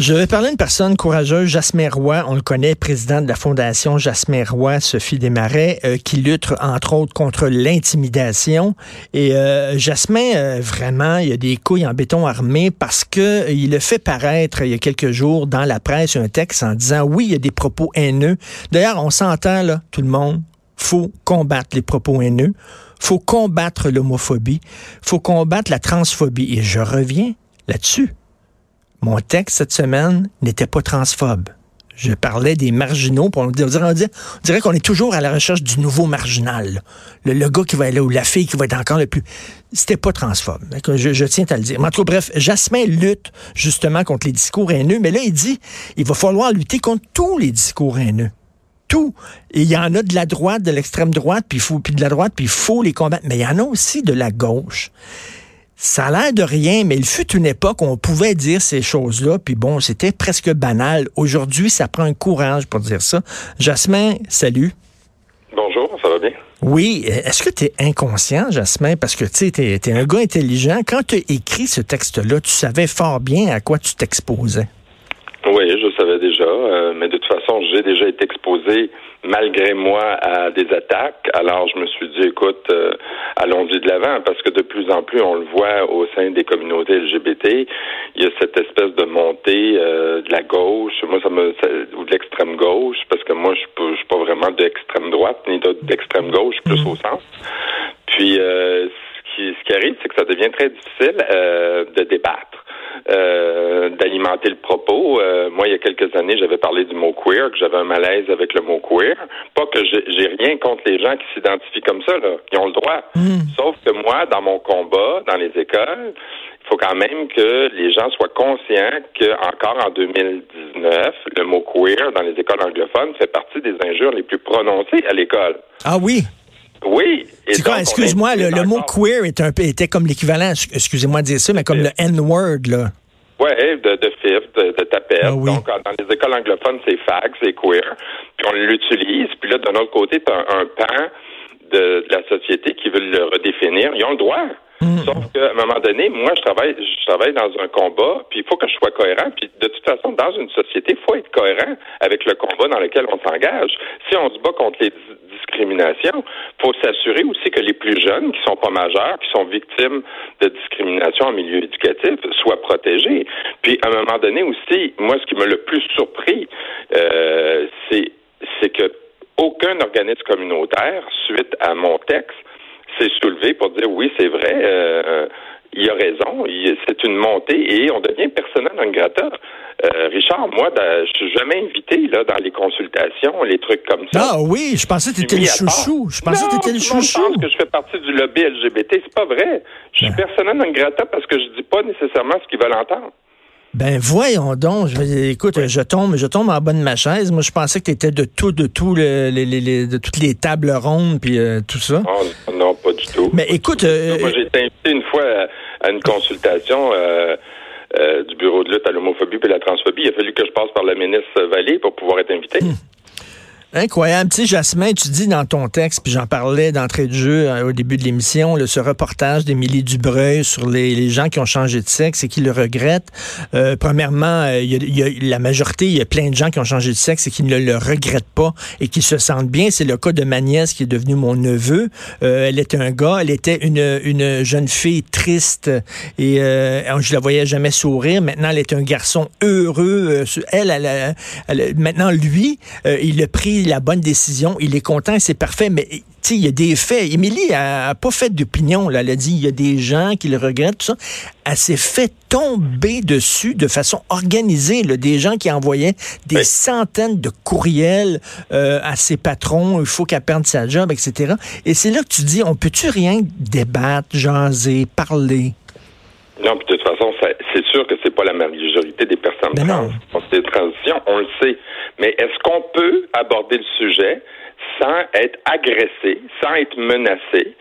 Je vais parler d'une personne courageuse, Jasmin Roy. On le connaît, président de la Fondation Jasmin Roy, Sophie Desmarais, euh, qui lutte entre autres contre l'intimidation. Et euh, Jasmin, euh, vraiment, il a des couilles en béton armé parce que il a fait paraître il y a quelques jours dans la presse un texte en disant oui, il y a des propos haineux. D'ailleurs, on s'entend là, tout le monde. Faut combattre les propos haineux. Faut combattre l'homophobie. Faut combattre la transphobie. Et je reviens là-dessus. Mon texte cette semaine n'était pas transphobe. Je parlais des marginaux, pour on dirait, dirait, qu'on est toujours à la recherche du nouveau marginal. Le, gars qui va là ou la fille qui va être encore le plus. C'était pas transphobe. Je, tiens à le dire. Mais en tout bref, Jasmin lutte justement contre les discours haineux, mais là, il dit il va falloir lutter contre tous les discours haineux. Tout. Il y en a de la droite, de l'extrême droite, puis de la droite, puis il faut les combattre. Mais il y en a aussi de la gauche ça a l'air de rien, mais il fut une époque où on pouvait dire ces choses-là, puis bon, c'était presque banal. Aujourd'hui, ça prend un courage pour dire ça. Jasmin, salut. Bonjour, ça va bien? Oui. Est-ce que tu es inconscient, Jasmin? Parce que tu sais, tu es, un gars intelligent. Quand tu as écrit ce texte-là, tu savais fort bien à quoi tu t'exposais. Oui, je déjà, euh, mais de toute façon, j'ai déjà été exposé malgré moi à des attaques. Alors je me suis dit, écoute, euh, allons-y de l'avant, parce que de plus en plus, on le voit au sein des communautés LGBT, il y a cette espèce de montée euh, de la gauche, moi ça me ou de l'extrême gauche, parce que moi je suis, suis pas vraiment d'extrême droite ni d'extrême gauche, plus mm. au centre. Puis ce qui, ce qui arrive, c'est que ça devient très difficile de débattre. Euh, d'alimenter le propos. Euh, moi, il y a quelques années, j'avais parlé du mot queer, que j'avais un malaise avec le mot queer. Pas que j'ai rien contre les gens qui s'identifient comme ça, là. Ils ont le droit. Hmm. Sauf que moi, dans mon combat, dans les écoles, il faut quand même que les gens soient conscients que encore en 2019, le mot queer dans les écoles anglophones fait partie des injures les plus prononcées à l'école. Ah oui? Oui. excuse-moi, le, mot queer est un était comme l'équivalent, excusez-moi de dire ça, mais comme le N-word, là. Oui, de, de FIF, de, de tapette. Ah Donc, dans les écoles anglophones, c'est fag, c'est queer. Puis on l'utilise. Puis là, d'un autre côté, tu as un, pan de, la société qui veut le redéfinir. Ils ont le droit. Hmm. Sauf qu'à un moment donné, moi, je travaille, je travaille dans un combat, puis il faut que je sois cohérent. Puis de toute façon, dans une société, il faut être cohérent avec le combat dans lequel on s'engage. Si on se bat contre les discrimination. Il faut s'assurer aussi que les plus jeunes, qui sont pas majeurs, qui sont victimes de discrimination en milieu éducatif, soient protégés. Puis, à un moment donné aussi, moi, ce qui m'a le plus surpris, euh, c'est que aucun organisme communautaire, suite à mon texte, s'est soulevé pour dire oui, c'est vrai. Euh, il a raison, c'est une montée et on devient personnel non grata. Euh, Richard, moi, je suis jamais invité là dans les consultations, les trucs comme ça. Ah oui, je pensais que tu étais le chouchou. Je pensais que tu étais le chouchou. Je pense que je fais partie du lobby LGBT. C'est pas vrai. Je suis ben. personnel non grata parce que je dis pas nécessairement ce qu'ils veulent entendre. Ben voyons donc. Je, écoute, je tombe, je tombe en bas de ma chaise. Moi, je pensais que tu étais de tout, de tout, les, les, de toutes les tables rondes puis euh, tout ça. Oh, non, pas du tout. Mais écoute, euh, moi j'ai été invité une fois à, une consultation. Euh, du bureau de lutte à l'homophobie et la transphobie. Il a fallu que je passe par la ministre Vallée pour pouvoir être invité. Hmm. Incroyable. Tu sais, Jasmin, tu dis dans ton texte, puis j'en parlais d'entrée de jeu euh, au début de l'émission, ce reportage d'Émilie Dubreuil sur les, gens qui ont changé de sexe et qui le regrettent. Euh, premièrement, euh, il y, a, la majorité, il y a plein de gens qui ont changé de sexe et qui ne le regrettent pas et qui se sentent bien. C'est le cas de ma nièce qui est devenue mon neveu. elle était un gars, elle était une, une jeune fille triste et je la voyais jamais sourire. Maintenant, elle est un garçon heureux. Elle, elle, elle maintenant, lui, il a pris la bonne décision, il est content, c'est parfait, mais il y a des faits. Émilie a, pas fait d'opinion, là. Elle a dit, il y a des gens qui le regrettent, tout ça. Elle s'est fait tomber dessus de façon organisée, là, des gens qui envoyaient des centaines de courriels euh, à ses patrons, il faut qu'elle perde sa job, etc. Et c'est là que tu dis, on peut-tu rien débattre, jaser, parler? Non, puis de toute façon, c'est sûr que c'est pas la majorité des personnes ben trans. C'est des transitions, on le sait. Mais est-ce qu'on peut aborder le sujet sans être agressé, sans être menacé,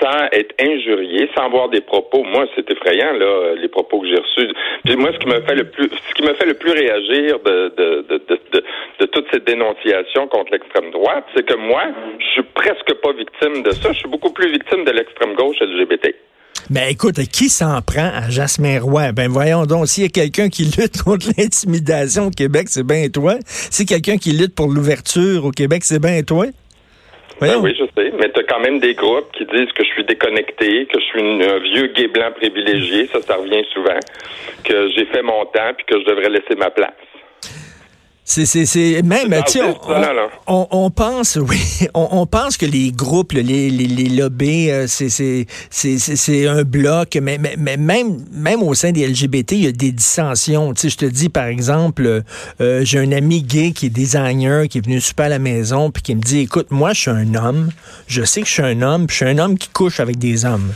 sans être injurié, sans avoir des propos? Moi, c'est effrayant là, les propos que j'ai reçus. Puis moi, ce qui me fait le plus, ce qui me fait le plus réagir de de, de, de, de toute cette dénonciation contre l'extrême droite, c'est que moi, je suis presque pas victime de ça. Je suis beaucoup plus victime de l'extrême gauche LGBT. Mais écoute, qui s'en prend à Jasmin Roy? Ben voyons donc, s'il y a quelqu'un qui lutte contre l'intimidation au Québec, c'est bien toi. Si quelqu'un qui lutte pour l'ouverture au Québec, c'est bien toi. Ben oui, je sais, mais tu as quand même des groupes qui disent que je suis déconnecté, que je suis un vieux gay blanc privilégié, ça, ça revient souvent, que j'ai fait mon temps puis que je devrais laisser ma place. C'est, c'est, c'est même, tu on, on, pense, oui, on, pense que les groupes, les, les, les lobbies, euh, c'est, c'est, c'est, c'est un bloc, mais, mais, mais, même, même au sein des LGBT, il y a des dissensions. Tu sais, je te dis, par exemple, euh, j'ai un ami gay qui est designer, qui est venu super à la maison, puis qui me dit, écoute, moi, je suis un homme, je sais que je suis un homme, puis je suis un homme qui couche avec des hommes.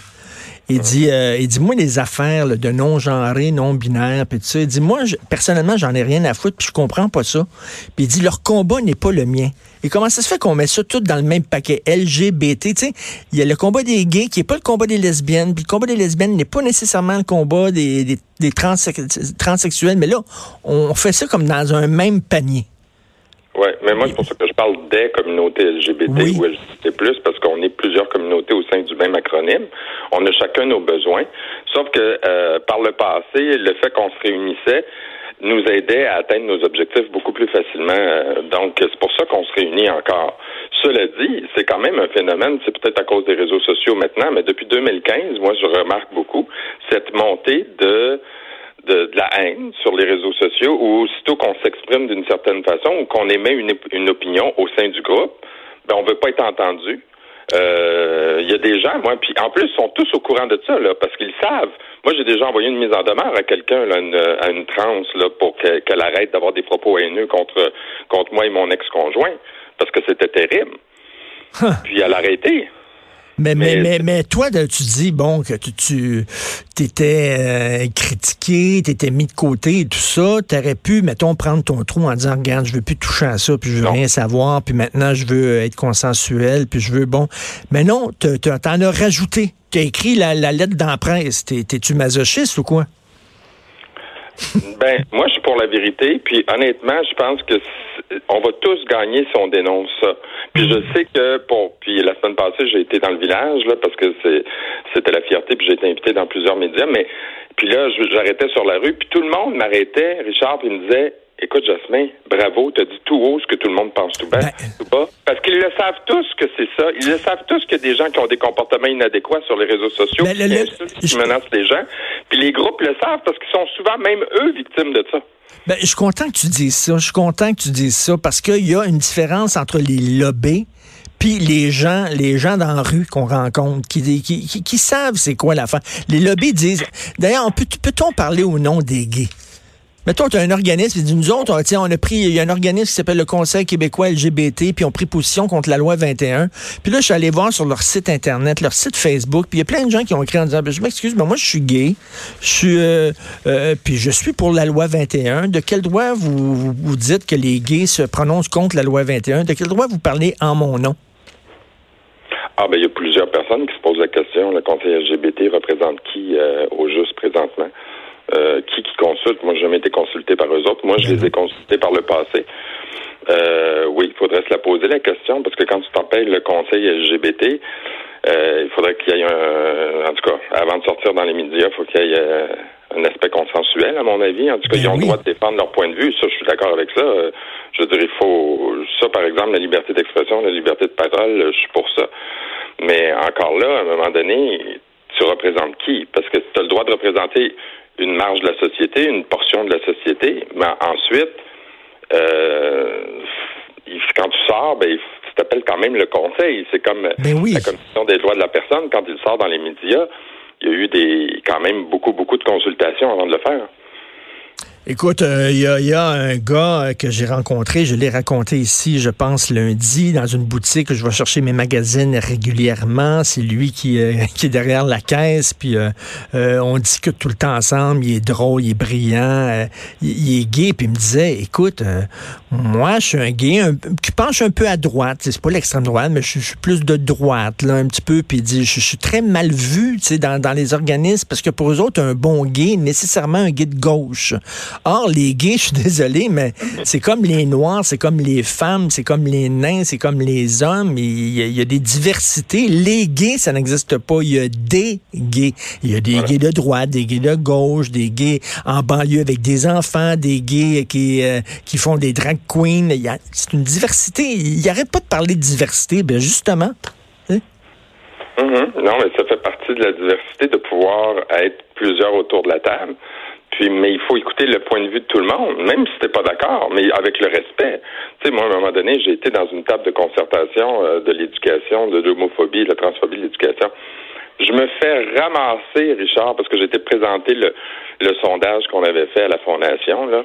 Il dit, euh, il dit, moi, les affaires de non-genrés, non-binaires, puis tout ça, il dit, moi, personnellement, j'en ai rien à foutre, puis je comprends pas ça. Puis il dit, leur combat n'est pas le mien. Et comment ça se fait qu'on met ça tout dans le même paquet? LGBT? Tu sais, il y a le combat des gays qui est pas le combat des lesbiennes, puis le combat des lesbiennes n'est pas nécessairement le combat des, des, des transsexuels, mais là, on fait ça comme dans un même panier. Oui, mais moi, c'est pour ça que je parle des communautés LGBT ou LGBT+, parce qu'on est plusieurs communautés au sein du même acronyme. On a chacun nos besoins. Sauf que euh, par le passé, le fait qu'on se réunissait nous aidait à atteindre nos objectifs beaucoup plus facilement. Euh, donc, c'est pour ça qu'on se réunit encore. Cela dit, c'est quand même un phénomène, c'est peut-être à cause des réseaux sociaux maintenant, mais depuis 2015, moi, je remarque beaucoup cette montée de de, la haine sur les réseaux sociaux ou aussitôt qu'on s'exprime d'une certaine façon ou qu'on émet une, une, opinion au sein du groupe, ben on veut pas être entendu. Euh, il y a des gens, moi, puis en plus, ils sont tous au courant de ça, là, parce qu'ils savent. Moi, j'ai déjà envoyé une mise en demeure à quelqu'un, à une trans, là, pour qu'elle arrête d'avoir des propos haineux contre, contre moi et mon ex-conjoint, parce que c'était terrible. Puis elle a arrêté. Mais, mais, mais, mais, toi, tu dis, bon, que tu, tu étais euh, critiqué, tu étais mis de côté et tout ça. Tu aurais pu, mettons, prendre ton trou en disant, regarde, je veux plus toucher à ça, puis je veux rien savoir, puis maintenant, je veux être consensuel, puis je veux, bon. Mais non, t'en as rajouté. Tu as écrit la, la lettre d'emprunt. T'es-tu masochiste ou quoi? Ben, moi, je suis pour la vérité. Puis, honnêtement, je pense que on va tous gagner si on dénonce ça. Puis, je sais que pour. Puis, la semaine passée, j'ai été dans le village là parce que c'était la fierté. Puis, j'ai été invité dans plusieurs médias. Mais puis là, j'arrêtais sur la rue. Puis tout le monde m'arrêtait, Richard, puis il me disait Écoute, Jasmin, bravo, t'as dit tout haut ce que tout le monde pense tout bas, ben, tout bas. Parce qu'ils le savent tous que c'est ça. Ils le savent tous qu'il y a des gens qui ont des comportements inadéquats sur les réseaux sociaux, ben, qui menacent les gens. Puis les groupes le savent parce qu'ils sont souvent même eux victimes de ça. Ben, je suis content que tu dises ça. Je suis content que tu dises ça parce qu'il y a une différence entre les lobbies puis les gens, les gens dans la rue qu'on rencontre, qui, qui, qui, savent c'est quoi la fin. Les lobbies disent. D'ailleurs, peut-on parler au nom des gays? Mettons, tu as un organisme, dit, nous autres, on, on a pris, il y a un organisme qui s'appelle le Conseil québécois LGBT, puis on pris position contre la loi 21. Puis là, je suis allé voir sur leur site Internet, leur site Facebook, puis il y a plein de gens qui ont écrit en disant, ben, je m'excuse, mais moi, je suis gay, je suis, euh, euh, puis je suis pour la loi 21. De quel droit vous, vous dites que les gays se prononcent contre la loi 21? De quel droit vous parlez en mon nom? Ah ben il y a plusieurs personnes qui se posent la question. Le Conseil LGBT représente qui euh, au juste présentement? Euh, qui qui consulte? Moi, j'ai jamais été consulté par eux autres. Moi, je les ai consultés par le passé. Euh, oui, il faudrait se la poser la question parce que quand tu t'appelles le conseil LGBT, euh, il faudrait qu'il y ait un, en tout cas, avant de sortir dans les médias, il faut qu'il y ait un aspect consensuel, à mon avis. En tout cas, ben ils ont le droit de défendre leur point de vue. Ça, je suis d'accord avec ça. Je dire, il faut ça, par exemple, la liberté d'expression, la liberté de parole, je suis pour ça. Mais encore là, à un moment donné, tu représentes qui? Parce que tu as le droit de représenter une marge de la société, une portion de la société, mais ensuite, euh, quand tu sors, ben, tu t'appelles quand même le conseil. C'est comme ben la commission des droits de la personne. Quand il sort dans les médias, il y a eu des quand même beaucoup, beaucoup de consultations avant de le faire. Écoute, il euh, y, a, un gars euh, que j'ai rencontré, je l'ai raconté ici, je pense, lundi, dans une boutique. Je vais chercher mes magazines régulièrement. C'est lui qui, euh, qui est derrière la caisse, puis on discute tout le temps ensemble. Il est drôle, il est brillant, il, est gay, puis il me disait, écoute, moi, je suis un gay qui penche un peu à droite. C'est pas l'extrême droite, mais je, suis plus de droite, là, un petit peu. Puis il dit, je, suis très mal vu, dans, dans les organismes, parce que pour eux autres, un bon gay, nécessairement un gay de gauche. Or, les gays, je suis désolé, mais c'est comme les noirs, c'est comme les femmes, c'est comme les nains, c'est comme les hommes. Il y, a, des diversités. Les gays, ça n'existe pas. Il y a des gays. Il y a des gays de droite, des gays de gauche, des gays en banlieue avec des enfants, des gays qui, euh, qui font des drag queens. C'est une diversité. Il n'arrête pas de parler de diversité. Ben justement. Hein? Mm-hmm. Non, mais ça fait partie de la diversité de pouvoir être plusieurs autour de la table. Puis, mais il faut écouter le point de vue de tout le monde, même si t'es pas d'accord, mais avec le respect. Tu sais, moi, à un moment donné, j'ai été dans une table de concertation euh, de l'éducation, de l'homophobie, de la transphobie de l'éducation. Je me fais ramasser, Richard, parce que j'étais présenté le, le sondage qu'on avait fait à la fondation, là.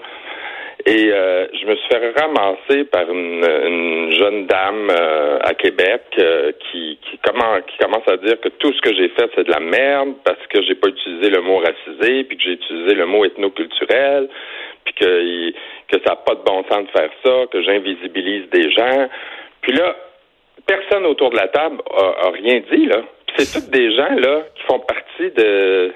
Et euh, je me suis fait ramasser par une, jeune dame euh, à Québec euh, qui, qui, commence, qui commence à dire que tout ce que j'ai fait, c'est de la merde parce que j'ai pas utilisé le mot racisé, puis que j'ai utilisé le mot ethnoculturel, puis que, que ça n'a pas de bon sens de faire ça, que j'invisibilise des gens. Puis là, personne autour de la table a, a rien dit, là. C'est toutes des gens, là, qui font partie de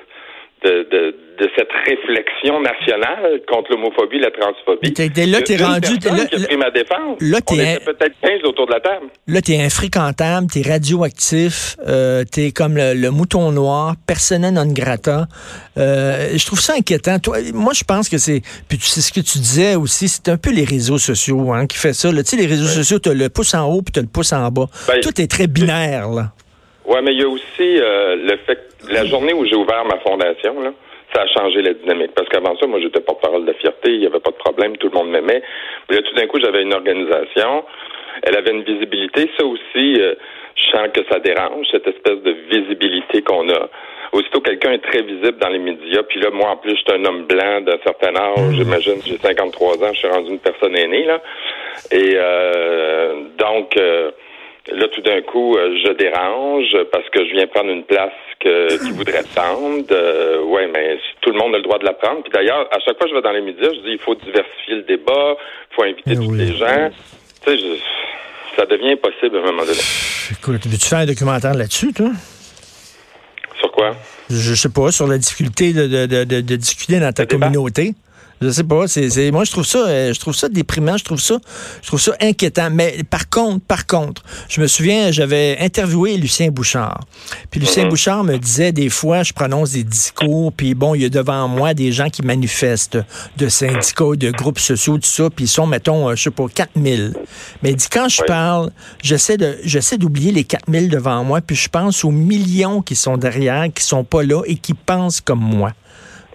de, de, de, cette réflexion nationale contre l'homophobie, la transphobie. là, t'es rendu. Là, qui a pris ma défense. Là, t'es peut-être 15 autour de la table. Là, t'es infréquentable, t'es radioactif, euh, t'es comme le, mouton noir, persona non grata. Euh, je trouve ça inquiétant. Toi, moi, je pense que c'est. Puis tu sais ce que tu disais aussi, c'est un peu les réseaux sociaux hein, qui fait ça. Tu sais, les réseaux sociaux, t'as le pouce en haut puis t'as le pouce en bas. Ben, Tout est très binaire, là. Ouais, mais il y a aussi euh, le fait que la journée où j'ai ouvert ma fondation, là, ça a changé la dynamique. Parce qu'avant ça, moi, j'étais porte-parole de fierté, il n'y avait pas de problème, tout le monde m'aimait. Mais là, tout d'un coup, j'avais une organisation, elle avait une visibilité. Ça aussi, euh, je sens que ça dérange, cette espèce de visibilité qu'on a. Aussitôt, quelqu'un est très visible dans les médias, puis là, moi, en plus, je suis un homme blanc d'un certain âge, mmh. j'imagine, j'ai 53 ans, je suis rendu une personne aînée, là. Et euh, donc... Euh, Là, tout d'un coup, euh, je dérange parce que je viens prendre une place que qui voudrait prendre. Euh, ouais, mais tout le monde a le droit de la prendre. Puis d'ailleurs, à chaque fois que je vais dans les médias, je dis il faut diversifier le débat, il faut inviter eh tous les gens. Tu sais, ça devient impossible à un moment donné. Écoute, veux-tu faire un documentaire là-dessus, toi? Sur quoi? Je sais pas, sur la difficulté de, de, de, de discuter dans ta communauté. Je sais pas. C'est, moi, je trouve ça, euh, je trouve ça déprimant. Je trouve ça, je trouve ça inquiétant. Mais par contre, par contre, je me souviens, j'avais interviewé Lucien Bouchard. Puis Lucien mm-hmm. Bouchard me disait des fois, je prononce des discours, puis bon, il y a devant moi des gens qui manifestent de syndicats, de groupes sociaux, tout ça, puis ils sont, mettons, euh, je sais pas, 4000. Mais il dit, quand je parle, j'essaie de, j'essaie d'oublier les 4000 devant moi, puis je pense aux millions qui sont derrière, qui sont pas là et qui pensent comme moi.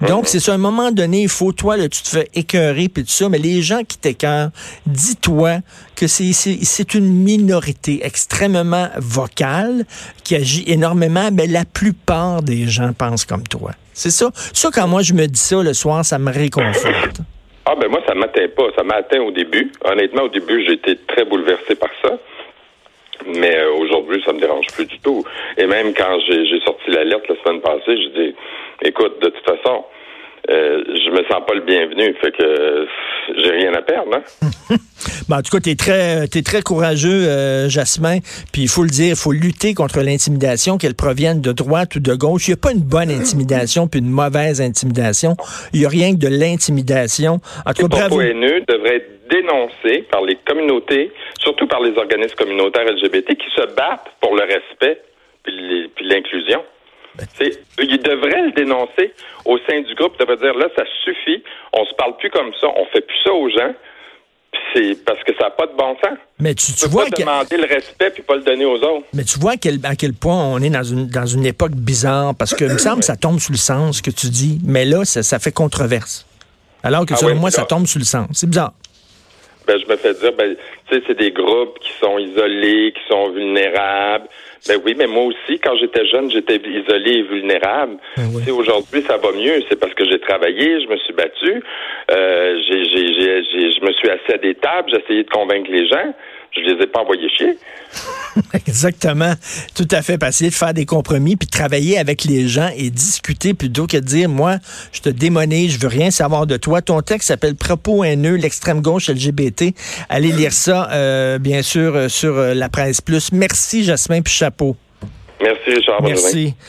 Donc, c'est à un moment donné, il faut, toi, là, tu te fais écœurer, puis tout ça, mais les gens qui t'écœurent, dis-toi que c'est une minorité extrêmement vocale qui agit énormément, mais la plupart des gens pensent comme toi. C'est ça. Ça, quand moi, je me dis ça le soir, ça me réconforte. Ah, ben moi, ça m'atteint pas. Ça m'a atteint au début. Honnêtement, au début, j'ai été très bouleversé par ça. Mais euh, aujourd'hui, ça me dérange plus du tout. Et même quand j'ai sorti l'alerte la semaine passée, je dis, écoute, de toute façon, euh, je me sens pas le bienvenu. Fait que j'ai rien à perdre. Hein? ben, en tout cas, tu es très, es très courageux, euh, Jasmin. Puis il faut le dire, il faut lutter contre l'intimidation, qu'elle provienne de droite ou de gauche. Il n'y a pas une bonne intimidation puis une mauvaise intimidation. Il n'y a rien que de l'intimidation. En tout cas, bravo. haineux devrait être dénoncé par les communautés, surtout par les organismes communautaires LGBT qui se battent pour le respect puis l'inclusion. Il devrait le dénoncer au sein du groupe. Ça veut dire, là, ça suffit. On se parle plus comme ça. On fait plus ça aux gens. C'est parce que ça n'a pas de bon sens. Mais tu, tu vois pas demander le respect puis pas le donner aux autres. Mais tu vois à quel, à quel point on est dans une, dans une époque bizarre parce que il me semble que ça tombe sous le sens que tu dis, mais là ça, ça fait controverse. Alors que ah selon moi ça tombe sous le sens. C'est bizarre. Ben je me fais dire ben tu sais c'est des groupes qui sont isolés, qui sont vulnérables. Ben oui, mais moi aussi, quand j'étais jeune, j'étais isolé et vulnérable. Ben aujourd'hui, ça va mieux. C'est parce que j'ai travaillé, je me suis battu, euh, j'ai, je me suis assis à des tables, j'ai essayé de convaincre les gens. Je les ai pas envoyés chier. Exactement. Tout à fait. Passer de faire des compromis, puis travailler avec les gens et discuter plutôt que de dire, moi, je te démonise, je veux rien savoir de toi. Ton texte s'appelle Propos haineux, l'extrême gauche LGBT. Allez lire ça, euh, bien sûr, euh, sur euh, la presse plus. Merci, Jasmin, puis chapeau. Merci, Richard. Merci.